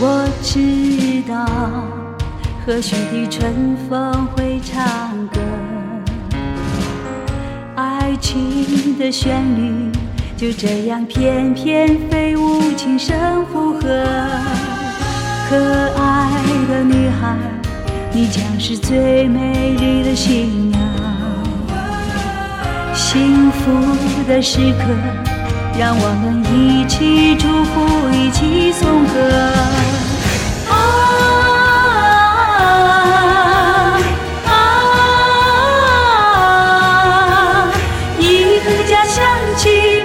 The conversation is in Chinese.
我知道和煦的春风会唱歌，爱情的旋律就这样翩翩飞舞，琴声附和。可爱的女孩，你将是最美丽的新娘。幸福的时刻，让我们一起，家乡情